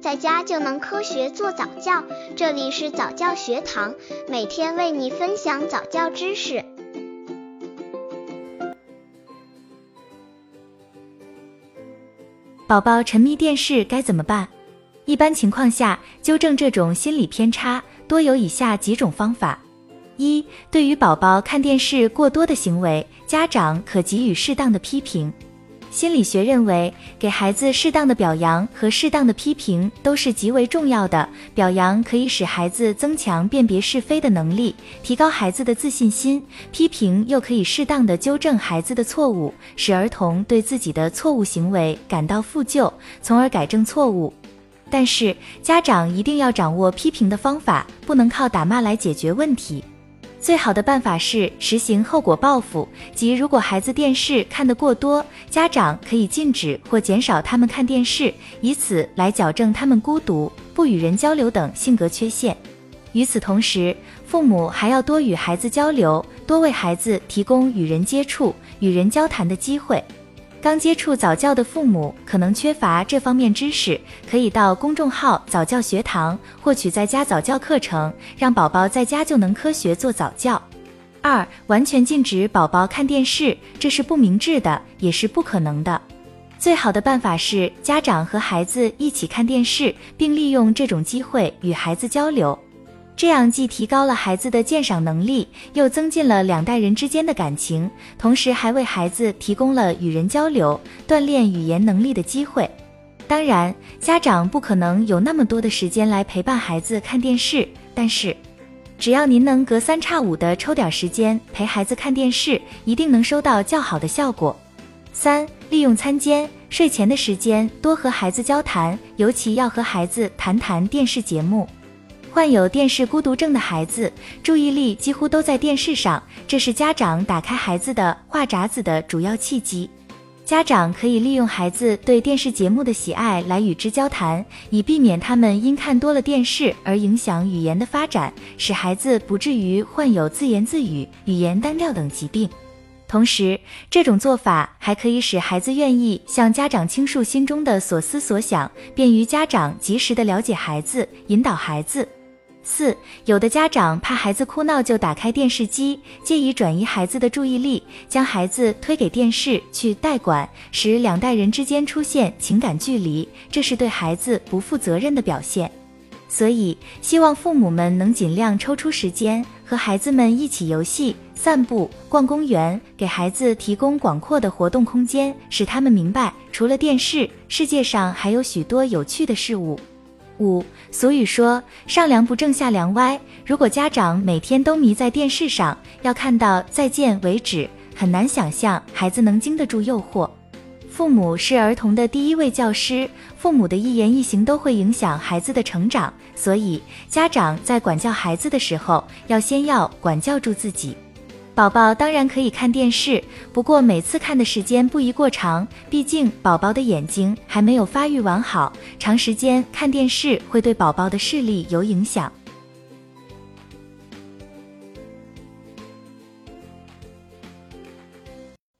在家就能科学做早教。这里是早教学堂，每天为你分享早教知识。宝宝沉迷电视该怎么办？一般情况下，纠正这种心理偏差，多有以下几种方法。一、对于宝宝看电视过多的行为，家长可给予适当的批评。心理学认为，给孩子适当的表扬和适当的批评都是极为重要的。表扬可以使孩子增强辨别是非的能力，提高孩子的自信心；批评又可以适当的纠正孩子的错误，使儿童对自己的错误行为感到负疚，从而改正错误。但是，家长一定要掌握批评的方法，不能靠打骂来解决问题。最好的办法是实行后果报复，即如果孩子电视看得过多，家长可以禁止或减少他们看电视，以此来矫正他们孤独、不与人交流等性格缺陷。与此同时，父母还要多与孩子交流，多为孩子提供与人接触、与人交谈的机会。刚接触早教的父母可能缺乏这方面知识，可以到公众号早教学堂获取在家早教课程，让宝宝在家就能科学做早教。二、完全禁止宝宝看电视，这是不明智的，也是不可能的。最好的办法是家长和孩子一起看电视，并利用这种机会与孩子交流。这样既提高了孩子的鉴赏能力，又增进了两代人之间的感情，同时还为孩子提供了与人交流、锻炼语言能力的机会。当然，家长不可能有那么多的时间来陪伴孩子看电视，但是，只要您能隔三差五的抽点时间陪孩子看电视，一定能收到较好的效果。三、利用餐间、睡前的时间多和孩子交谈，尤其要和孩子谈谈电视节目。患有电视孤独症的孩子，注意力几乎都在电视上，这是家长打开孩子的话匣子的主要契机。家长可以利用孩子对电视节目的喜爱来与之交谈，以避免他们因看多了电视而影响语言的发展，使孩子不至于患有自言自语、语言单调等疾病。同时，这种做法还可以使孩子愿意向家长倾诉心中的所思所想，便于家长及时的了解孩子，引导孩子。四，有的家长怕孩子哭闹，就打开电视机，借以转移孩子的注意力，将孩子推给电视去代管，使两代人之间出现情感距离，这是对孩子不负责任的表现。所以，希望父母们能尽量抽出时间和孩子们一起游戏、散步、逛公园，给孩子提供广阔的活动空间，使他们明白，除了电视，世界上还有许多有趣的事物。五俗语说上梁不正下梁歪，如果家长每天都迷在电视上，要看到再见为止，很难想象孩子能经得住诱惑。父母是儿童的第一位教师，父母的一言一行都会影响孩子的成长，所以家长在管教孩子的时候，要先要管教住自己。宝宝当然可以看电视，不过每次看的时间不宜过长，毕竟宝宝的眼睛还没有发育完好，长时间看电视会对宝宝的视力有影响。